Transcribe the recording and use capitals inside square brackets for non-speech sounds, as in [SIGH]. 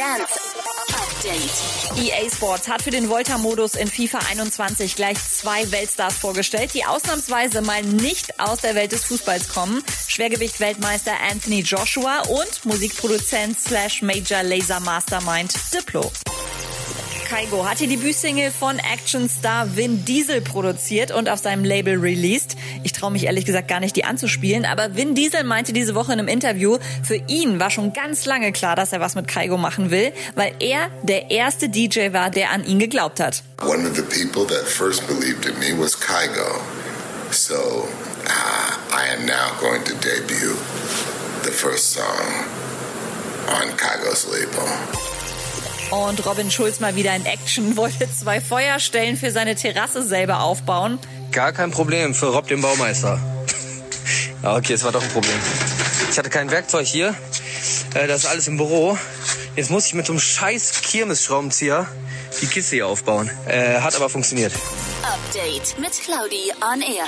Dance. EA Sports hat für den Volta-Modus in FIFA 21 gleich zwei Weltstars vorgestellt, die ausnahmsweise mal nicht aus der Welt des Fußballs kommen. Schwergewicht-Weltmeister Anthony Joshua und Musikproduzent slash Major Laser Mastermind Diplo. Kaigo hat die Debütsingle von Actionstar Vin Diesel produziert und auf seinem Label released. Ich traue mich ehrlich gesagt gar nicht, die anzuspielen, aber Vin Diesel meinte diese Woche in einem Interview, für ihn war schon ganz lange klar, dass er was mit Kaigo machen will, weil er der erste DJ war, der an ihn geglaubt hat. One of the people that first believed in me was Kaigo. So uh, I am now going to debut the first song on Kaigo's label. Und Robin Schulz mal wieder in Action, [LAUGHS] wollte zwei Feuerstellen für seine Terrasse selber aufbauen. Gar kein Problem für Rob den Baumeister. [LAUGHS] Ja, okay, es war doch ein Problem. Ich hatte kein Werkzeug hier. Äh, Das ist alles im Büro. Jetzt muss ich mit so einem scheiß Kirmes-Schraubenzieher die Kiste hier aufbauen. Äh, hat aber funktioniert. Update mit Claudi on Air.